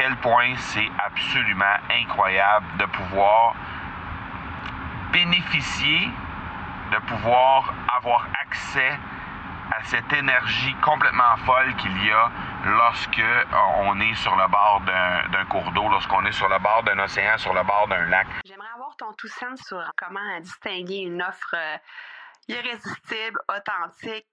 quel point c'est absolument incroyable de pouvoir bénéficier, de pouvoir avoir accès à cette énergie complètement folle qu'il y a lorsque euh, on est sur le bord d'un cours d'eau, lorsqu'on est sur le bord d'un océan, sur le bord d'un lac. J'aimerais avoir ton tout sens sur comment distinguer une offre euh, irrésistible, authentique,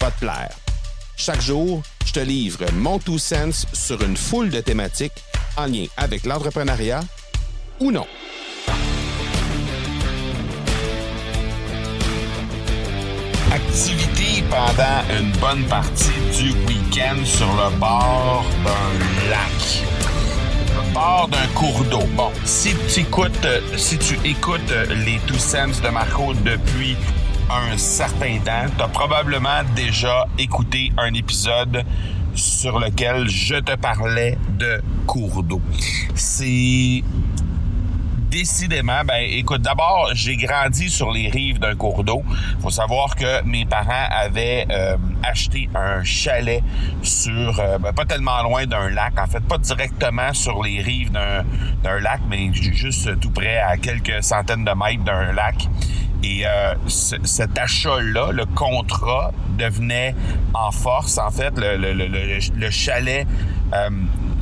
va te plaire. Chaque jour, je te livre mon Two Sense sur une foule de thématiques en lien avec l'entrepreneuriat ou non. Activité pendant une bonne partie du week-end sur le bord d'un lac. Le bord d'un cours d'eau. Bon, si tu écoutes, si tu écoutes les Two Cents de Marco depuis un certain temps, tu as probablement déjà écouté un épisode sur lequel je te parlais de cours d'eau. C'est décidément, ben écoute, d'abord, j'ai grandi sur les rives d'un cours d'eau. Faut savoir que mes parents avaient euh, acheté un chalet sur, euh, ben, pas tellement loin d'un lac, en fait, pas directement sur les rives d'un lac, mais juste tout près, à quelques centaines de mètres d'un lac. Et euh, cet achat-là, le contrat, devenait en force, en fait, le, le, le, le chalet euh,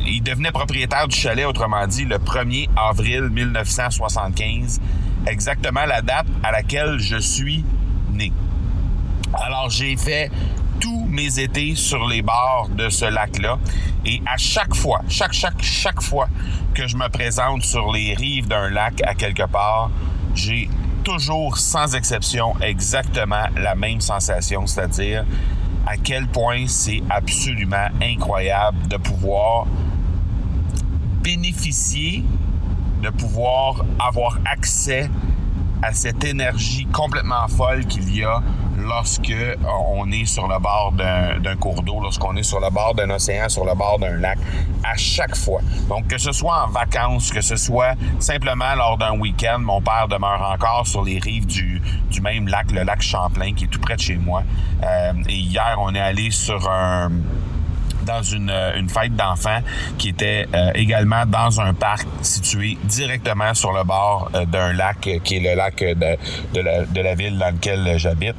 il devenait propriétaire du chalet, autrement dit, le 1er avril 1975, exactement la date à laquelle je suis né. Alors j'ai fait tous mes étés sur les bords de ce lac-là. Et à chaque fois, chaque, chaque, chaque fois que je me présente sur les rives d'un lac à quelque part, j'ai toujours, sans exception, exactement la même sensation, c'est-à-dire à quel point c'est absolument incroyable de pouvoir bénéficier, de pouvoir avoir accès à cette énergie complètement folle qu'il y a lorsque on est sur le bord d'un cours d'eau, lorsqu'on est sur le bord d'un océan, sur le bord d'un lac, à chaque fois. Donc, que ce soit en vacances, que ce soit simplement lors d'un week-end, mon père demeure encore sur les rives du, du même lac, le lac Champlain, qui est tout près de chez moi. Euh, et hier, on est allé sur un dans une, euh, une fête d'enfants qui était euh, également dans un parc situé directement sur le bord euh, d'un lac qui est le lac de, la, ville dans lequel j'habite.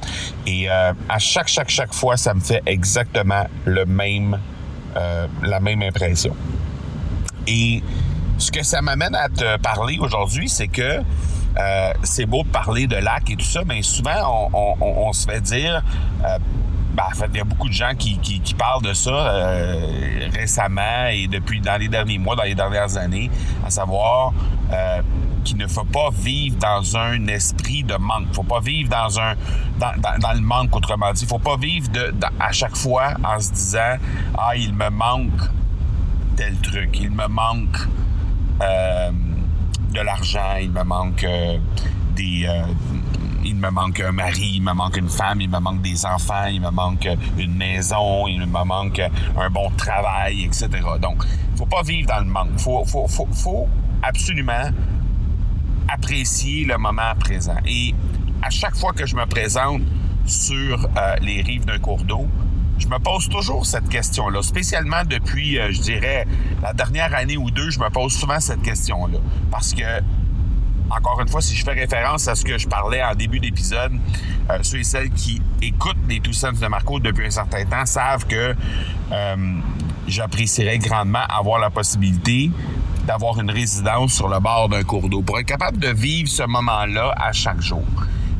Et à chaque, chaque, chaque fois, ça me fait exactement le même, la même impression. Et ce que ça m'amène à te parler aujourd'hui, c'est que c'est beau de parler de lac et tout ça, mais souvent on, se fait dire ben, en fait, il y a beaucoup de gens qui, parlent de ça euh, récemment et depuis dans les derniers mois, dans les dernières années, à savoir euh, qu'il ne faut pas vivre dans un esprit de manque. Il faut pas vivre dans un dans, le manque, autrement dit. Il faut pas vivre de, à chaque fois en se disant Ah, il me manque tel truc, il me manque euh, de l'argent, il me manque euh, des euh, il me manque un mari, il me manque une femme, il me manque des enfants, il me manque une maison, il me manque un bon travail, etc. Donc, faut pas vivre dans le manque. Faut, faut, absolument apprécier le moment présent. Et à chaque fois que je me présente sur euh, les rives d'un cours d'eau, je me pose toujours cette question-là, spécialement depuis, euh, je dirais, la dernière année ou deux, je me pose souvent cette question-là. Parce que encore une fois, si je fais référence à ce que je parlais en début d'épisode, euh, ceux et celles qui écoutent les Two de Marco depuis un certain temps savent que euh, j'apprécierais grandement avoir la possibilité d'avoir une résidence sur le bord d'un cours d'eau pour être capable de vivre ce moment-là à chaque jour.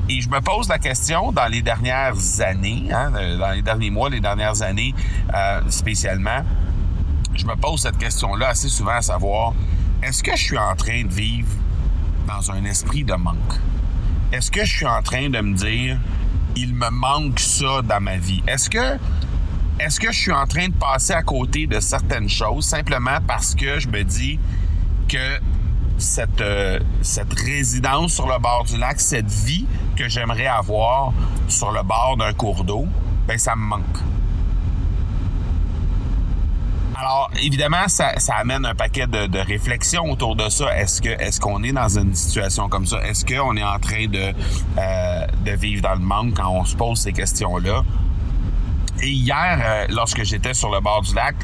Et je me pose la question dans les dernières années, hein, dans les derniers mois, les dernières années euh, spécialement, je me pose cette question-là assez souvent à savoir, est-ce que je suis en train de vivre dans un esprit de manque? Est-ce que je suis en train de me dire, il me manque ça dans ma vie? Est-ce que est-ce que je suis en train de passer à côté de certaines choses simplement parce que je me dis que cette, euh, cette résidence sur le bord du lac, cette vie que j'aimerais avoir sur le bord d'un cours d'eau, ben ça me manque. Alors, évidemment, ça, amène un paquet de, réflexions autour de ça. Est-ce qu'on est dans une situation comme ça? Est-ce qu'on est en train de, euh, vivre dans le manque quand on se pose ces questions-là? Et hier, euh, lorsque j'étais sur le bord du lac,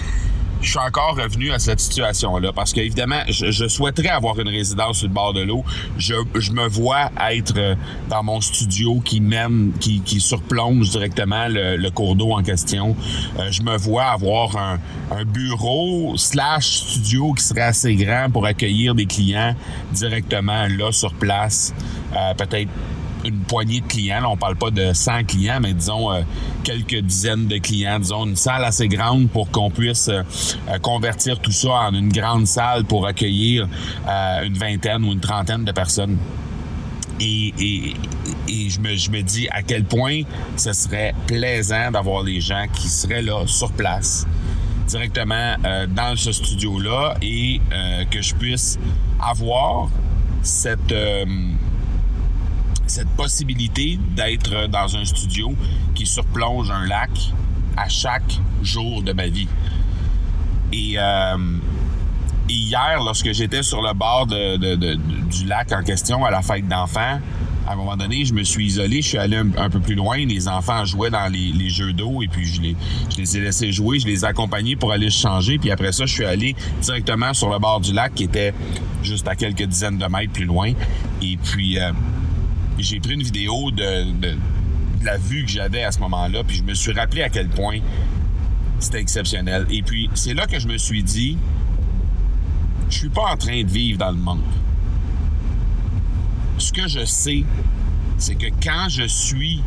je suis encore revenu à cette situation-là parce qu'évidemment, je, je, souhaiterais avoir une résidence sur le bord de l'eau. Je, je, me vois être euh, dans mon studio qui mène, qui, qui surplonge directement le, le cours d'eau en question. Euh, je me vois avoir un, un, bureau slash studio qui serait assez grand pour accueillir des clients directement là sur place. Euh, peut-être une poignée de clients. Là, on parle pas de 100 clients, mais disons euh, quelques dizaines de clients. Disons une salle assez grande pour qu'on puisse euh, euh, convertir tout ça en une grande salle pour accueillir une vingtaine ou une trentaine de personnes. Et, je me dis à quel point ce serait plaisant d'avoir les gens qui seraient là sur place directement dans ce studio-là et que je puisse avoir cette cette possibilité d'être dans un studio qui surplonge un lac à chaque jour de ma vie. Et, euh, hier, lorsque j'étais sur le bord du lac en question à la fête d'enfants, à un moment donné, je me suis isolé, je suis allé un, peu plus loin. Les enfants jouaient dans les, jeux d'eau et puis je les, ai laissés jouer, je les ai accompagnés pour aller changer. Puis après ça, je suis allé directement sur le bord du lac qui était juste à quelques dizaines de mètres plus loin. Et puis, euh, j'ai pris une vidéo de, la vue que j'avais à ce moment-là, puis je me suis rappelé à quel point c'était exceptionnel. Et puis, c'est là que je me suis dit, je suis pas en train de vivre dans le monde. Ce que je sais, c'est que quand je suis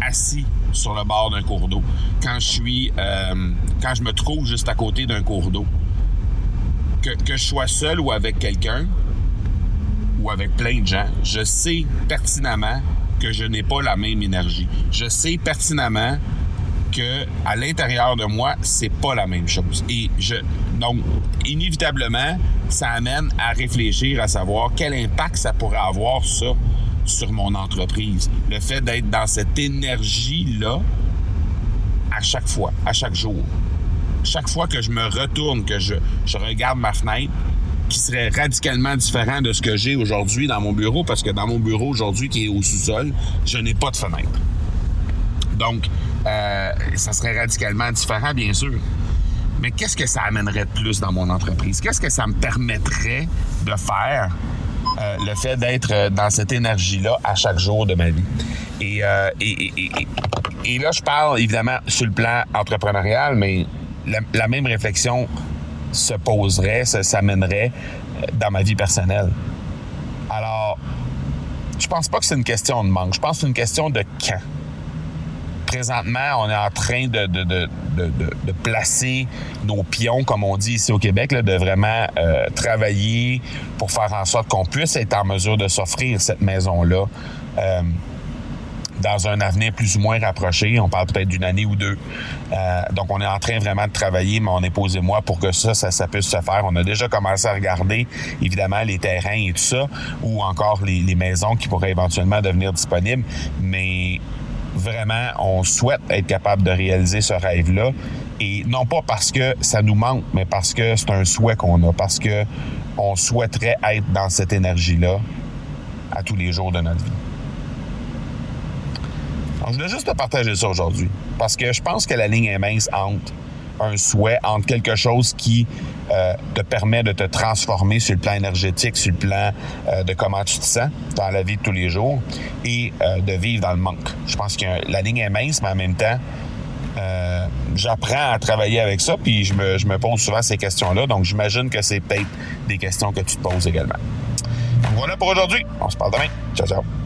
assis sur le bord d'un cours d'eau, quand je suis, euh, quand je me trouve juste à côté d'un cours d'eau, que, que je sois seul ou avec quelqu'un, avec plein de gens, je sais pertinemment que je n'ai pas la même énergie. Je sais pertinemment que à l'intérieur de moi, c'est pas la même chose. Et donc inévitablement, ça amène à réfléchir à savoir quel impact ça pourrait avoir ça sur mon entreprise. Le fait d'être dans cette énergie là à chaque fois, à chaque jour. Chaque fois que je me retourne, que je, je regarde ma fenêtre, qui serait radicalement différent de ce que j'ai aujourd'hui dans mon bureau, parce que dans mon bureau aujourd'hui, qui est au sous-sol, je n'ai pas de fenêtre. Donc, euh, ça serait radicalement différent, bien sûr. Mais qu'est-ce que ça amènerait de plus dans mon entreprise? Qu'est-ce que ça me permettrait de faire euh, le fait d'être euh, dans cette énergie-là à chaque jour de ma vie? Et, et, là, je parle évidemment sur le plan entrepreneurial, mais la même réflexion se poserait, s'amènerait euh, dans ma vie personnelle. Alors, je pense pas que c'est une question de manque. Je pense que c'est une question de quand. Présentement, on est en train de, de, de, de placer nos pions, comme on dit ici au Québec, de vraiment euh, travailler pour faire en sorte qu'on puisse être en mesure de s'offrir cette maison-là. Euh, dans un avenir plus ou moins rapproché. On parle peut-être d'une année ou deux. Euh, donc, on est en train vraiment de travailler, mon épouse et moi, pour que ça, ça, puisse se faire. On a déjà commencé à regarder, évidemment, les terrains et tout ça, ou encore les, les maisons qui pourraient éventuellement devenir disponibles. Mais vraiment, on souhaite être capable de réaliser ce rêve-là. Et non pas parce que ça nous manque, mais parce que c'est un souhait qu'on a, parce que on souhaiterait être dans cette énergie-là à tous les jours de notre vie je voulais juste te partager ça aujourd'hui. Parce que je pense que la ligne est mince entre un souhait, entre quelque chose qui euh, te permet de te transformer sur le plan énergétique, sur le plan euh, de comment tu te sens dans la vie de tous les jours et euh, de vivre dans le manque. Je pense que la ligne est mince, mais en même temps, j'apprends à travailler avec ça, puis je me, je me pose souvent ces questions-là. Donc, j'imagine que c'est peut-être des questions que tu te poses également. Voilà pour aujourd'hui. On se parle demain. Ciao, ciao.